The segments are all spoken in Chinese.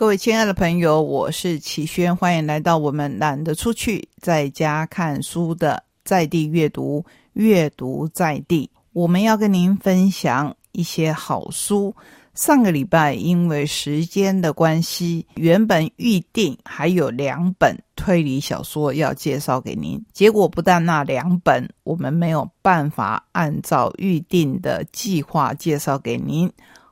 各位亲爱的朋友，我是启轩，欢迎来到我们懒得出去，在家看书的在地阅读，阅读在地。我们要跟您分享一些好书。上个礼拜因为时间的关系，原本预定还有两本推理小说要介绍给您，结果不但那两本我们没有办法按照预定的计划介绍给您，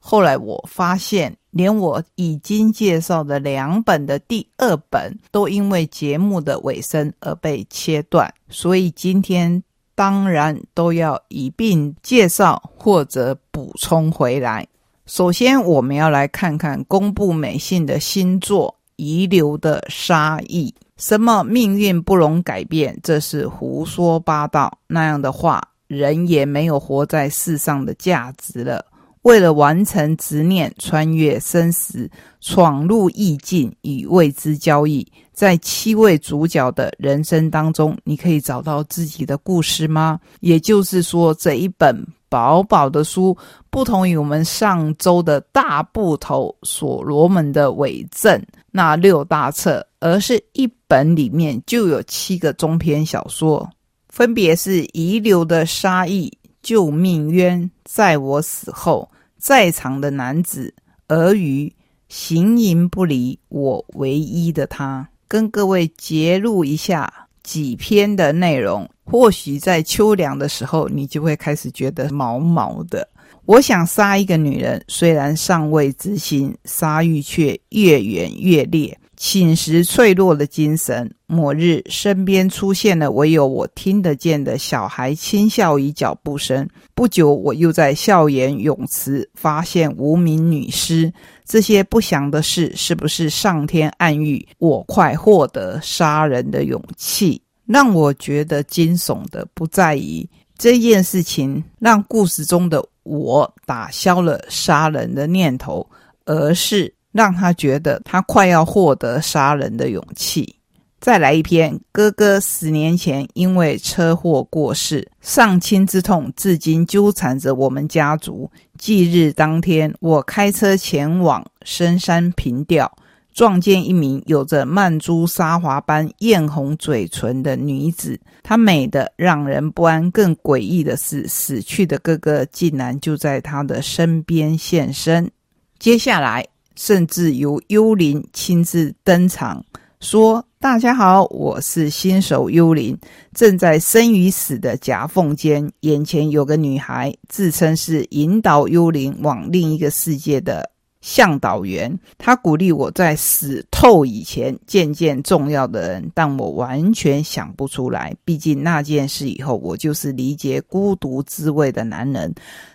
后来我发现。连我已经介绍的两本的第二本，都因为节目的尾声而被切断，所以今天当然都要一并介绍或者补充回来。首先，我们要来看看公布美信的新作《遗留的杀意》。什么命运不容改变？这是胡说八道。那样的话，人也没有活在世上的价值了。为了完成执念，穿越生死，闯入意境与未知交易，在七位主角的人生当中，你可以找到自己的故事吗？也就是说，这一本薄薄的书，不同于我们上周的大部头所罗门的伪证那六大册，而是一本里面就有七个中篇小说，分别是遗留的杀意、救命冤，在我死后。在场的男子，俄语形影不离，我唯一的他，跟各位揭露一下几篇的内容。或许在秋凉的时候，你就会开始觉得毛毛的。我想杀一个女人，虽然尚未执行，杀欲却越演越烈。侵蚀脆弱的精神。某日，身边出现了唯有我听得见的小孩轻笑与脚步声。不久，我又在校园泳池发现无名女尸。这些不祥的事，是不是上天暗喻我快获得杀人的勇气？让我觉得惊悚的，不在于这件事情让故事中的我打消了杀人的念头，而是。让他觉得他快要获得杀人的勇气。再来一篇，哥哥十年前因为车祸过世，丧亲之痛至今纠缠着我们家族。忌日当天，我开车前往深山平调，撞见一名有着曼珠沙华般艳红嘴唇的女子，她美得让人不安。更诡异的是，死去的哥哥竟然就在她的身边现身。接下来。甚至由幽灵亲自登场，说：“大家好，我是新手幽灵，正在生与死的夹缝间。眼前有个女孩，自称是引导幽灵往另一个世界的向导员。他鼓励我在死透以前见见重要的人，但我完全想不出来。毕竟那件事以后，我就是理解孤独滋味的男人。”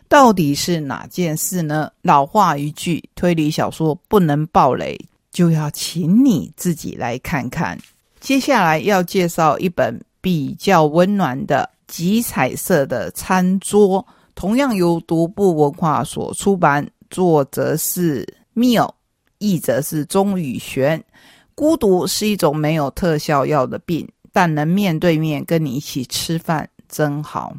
到底是哪件事呢？老话一句，推理小说不能暴雷，就要请你自己来看看。接下来要介绍一本比较温暖的极彩色的餐桌，同样由独步文化所出版，作者是缪，译者是钟宇璇。孤独是一种没有特效药的病，但能面对面跟你一起吃饭真好。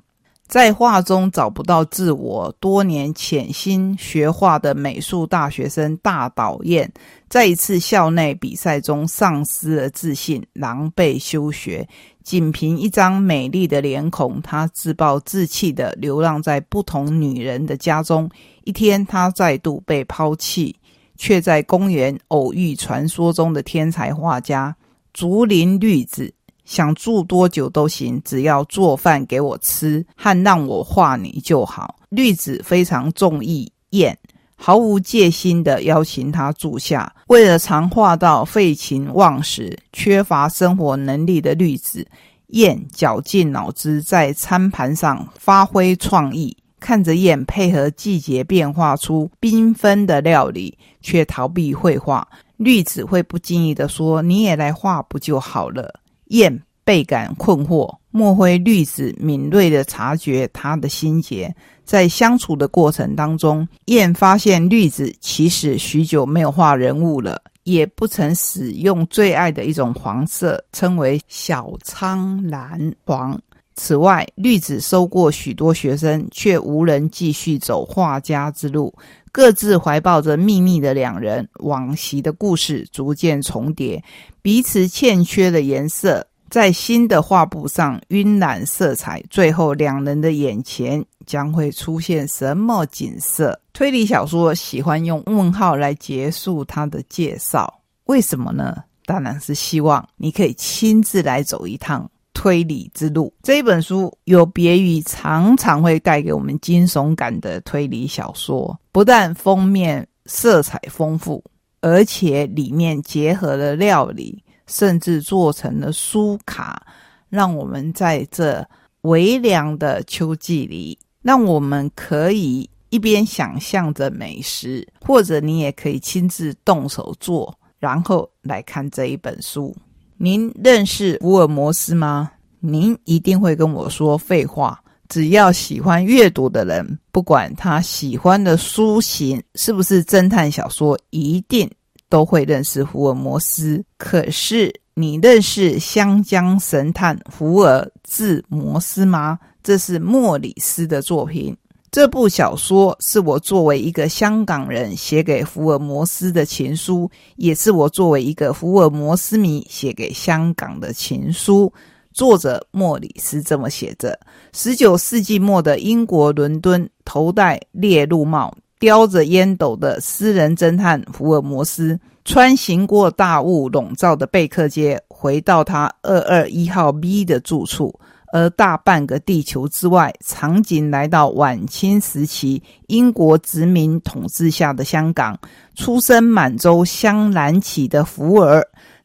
在画中找不到自我，多年潜心学画的美术大学生大导演，在一次校内比赛中丧失了自信，狼狈休学。仅凭一张美丽的脸孔，他自暴自弃地流浪在不同女人的家中。一天，他再度被抛弃，却在公园偶遇传说中的天才画家竹林绿子。想住多久都行，只要做饭给我吃和让我画你就好。绿子非常中意燕，毫无戒心的邀请他住下。为了常画到废寝忘食、缺乏生活能力的绿子，燕绞尽脑汁在餐盘上发挥创意。看着燕配合季节变化出缤纷的料理，却逃避绘画。绿子会不经意的说：“你也来画不就好了？”燕倍感困惑，莫非绿子敏锐的察觉他的心结？在相处的过程当中，燕发现绿子其实许久没有画人物了，也不曾使用最爱的一种黄色，称为小苍兰黄。此外，绿子收过许多学生，却无人继续走画家之路。各自怀抱着秘密的两人，往昔的故事逐渐重叠，彼此欠缺的颜色在新的画布上晕染色彩。最后，两人的眼前将会出现什么景色？推理小说喜欢用问号来结束它的介绍，为什么呢？当然是希望你可以亲自来走一趟。推理之路这一本书有别于常常会带给我们惊悚感的推理小说，不但封面色彩丰富，而且里面结合了料理，甚至做成了书卡，让我们在这微凉的秋季里，让我们可以一边想象着美食，或者你也可以亲自动手做，然后来看这一本书。您认识福尔摩斯吗？您一定会跟我说废话。只要喜欢阅读的人，不管他喜欢的书型是不是侦探小说，一定都会认识福尔摩斯。可是，你认识香江神探福尔字摩斯吗？这是莫里斯的作品。这部小说是我作为一个香港人写给福尔摩斯的情书，也是我作为一个福尔摩斯迷写给香港的情书。作者莫里斯这么写着：十九世纪末的英国伦敦，头戴猎鹿帽、叼着烟斗的私人侦探福尔摩斯，穿行过大雾笼罩的贝克街，回到他二二一号 B 的住处。而大半个地球之外，场景来到晚清时期英国殖民统治下的香港。出身满洲香兰起的福尔，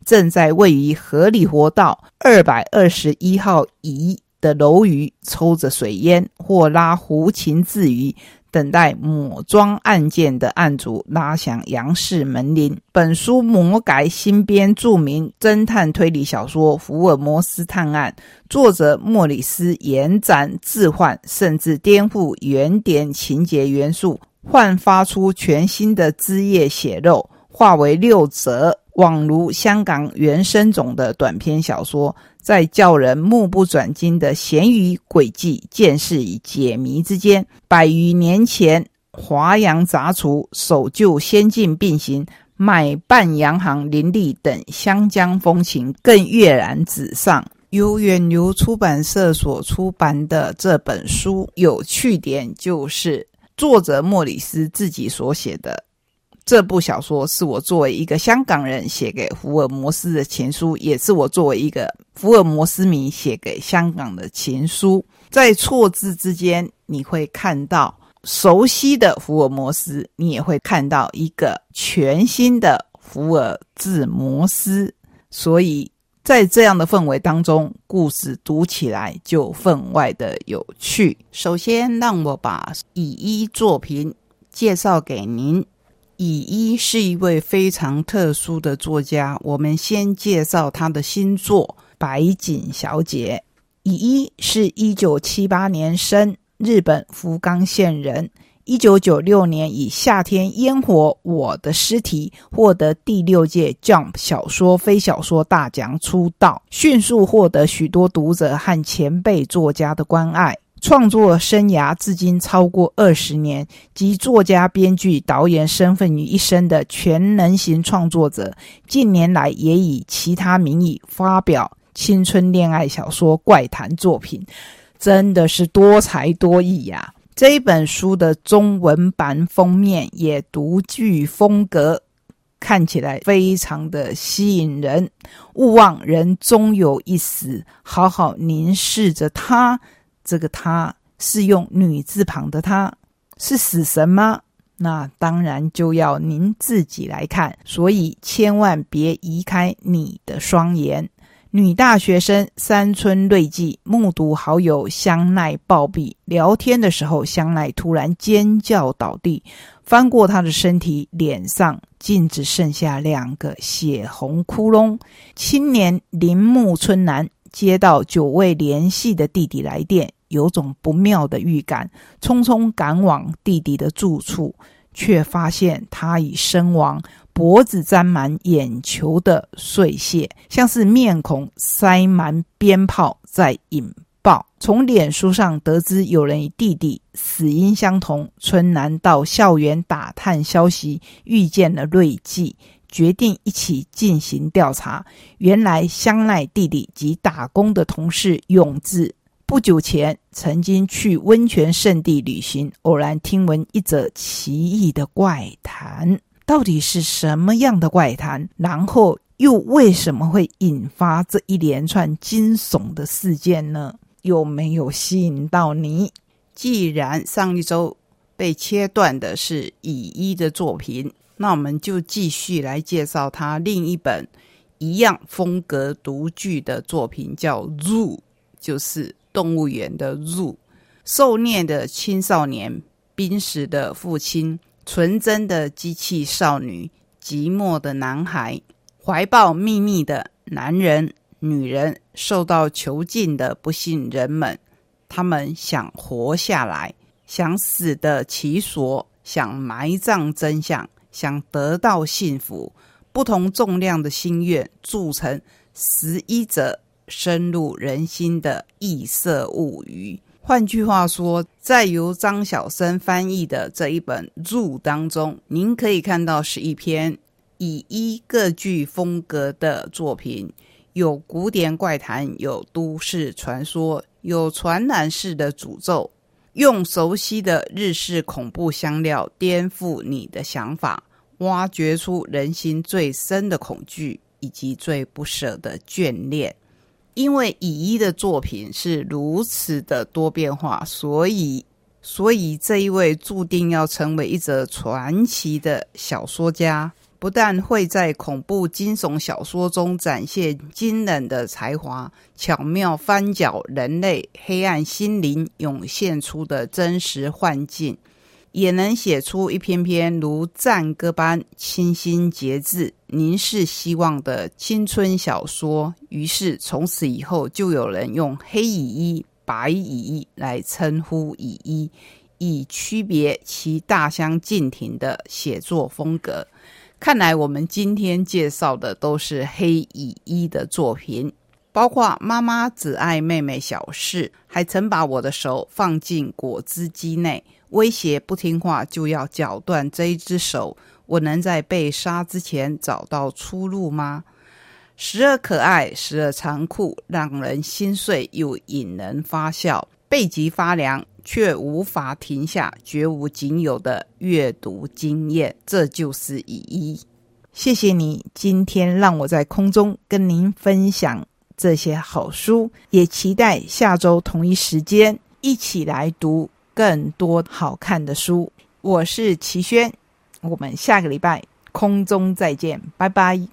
正在位于荷里活道二百二十一号乙的楼宇抽着水烟，或拉胡琴自娱。等待抹妆案件的案主拉响杨氏门铃。本书魔改新编著名侦探推理小说《福尔摩斯探案》，作者莫里斯延展置换，甚至颠覆原点情节元素，焕发出全新的枝叶血肉，化为六折宛如香港原生种的短篇小说。在叫人目不转睛的咸鱼诡计、见识与解谜之间，百余年前华阳杂处、守旧先进并行、买办洋行林立等湘江风情更跃然纸上。由远流出版社所出版的这本书，有趣点就是作者莫里斯自己所写的。这部小说是我作为一个香港人写给福尔摩斯的情书，也是我作为一个福尔摩斯迷写给香港的情书。在错字之间，你会看到熟悉的福尔摩斯，你也会看到一个全新的福尔字摩斯。所以在这样的氛围当中，故事读起来就分外的有趣。首先，让我把以一作品介绍给您。乙一是一位非常特殊的作家，我们先介绍他的新作《白锦小姐》。乙一是一九七八年生，日本福冈县人。一九九六年以《夏天烟火我的尸体》获得第六届 Jump 小说非小说大奖出道，迅速获得许多读者和前辈作家的关爱。创作生涯至今超过二十年，集作家、编剧、导演身份于一身的全能型创作者。近年来也以其他名义发表青春恋爱小说、怪谈作品，真的是多才多艺呀！这一本书的中文版封面也独具风格，看起来非常的吸引人。勿忘人终有一死，好好凝视着他。这个他是用女字旁的，他是死神吗？那当然就要您自己来看，所以千万别移开你的双眼。女大学生山村瑞纪目睹好友香奈暴毙，聊天的时候，香奈突然尖叫倒地，翻过她的身体，脸上竟只剩下两个血红窟窿。青年铃木春男接到久未联系的弟弟来电。有种不妙的预感，匆匆赶往弟弟的住处，却发现他已身亡，脖子沾满眼球的碎屑，像是面孔塞满鞭炮在引爆。从脸书上得知有人与弟弟死因相同。春南到校园打探消息，遇见了瑞纪，决定一起进行调查。原来香奈弟弟及打工的同事永志，不久前曾经去温泉圣地旅行，偶然听闻一则奇异的怪谈。到底是什么样的怪谈？然后又为什么会引发这一连串惊悚的事件呢？有没有吸引到你？既然上一周被切断的是乙一的作品，那我们就继续来介绍他另一本一样风格独具的作品，叫《Zoo》，就是动物园的 Zoo。受虐的青少年，濒死的父亲。纯真的机器少女，寂寞的男孩，怀抱秘密的男人、女人，受到囚禁的不幸人们，他们想活下来，想死的其所，想埋葬真相，想得到幸福。不同重量的心愿，铸成十一则深入人心的异色物语。换句话说，在由张小生翻译的这一本《入》当中，您可以看到是一篇以一各具风格的作品，有古典怪谈，有都市传说，有传染式的诅咒，用熟悉的日式恐怖香料颠覆你的想法，挖掘出人心最深的恐惧以及最不舍的眷恋。因为乙一的作品是如此的多变化，所以，所以这一位注定要成为一则传奇的小说家，不但会在恐怖惊悚小说中展现惊人的才华，巧妙翻搅人类黑暗心灵涌现出的真实幻境。也能写出一篇篇如赞歌般清新节制、凝视希望的青春小说。于是，从此以后，就有人用“黑蚁衣”“白蚁衣”来称呼蚁衣，以区别其大相径庭的写作风格。看来，我们今天介绍的都是黑蚁衣的作品，包括《妈妈只爱妹妹小事》，还曾把我的手放进果汁机内。威胁不听话就要绞断这一只手，我能在被杀之前找到出路吗？时而可爱，时而残酷，让人心碎又引人发笑，背脊发凉却无法停下，绝无仅有的阅读经验。这就是乙一。谢谢你今天让我在空中跟您分享这些好书，也期待下周同一时间一起来读。更多好看的书，我是齐轩，我们下个礼拜空中再见，拜拜。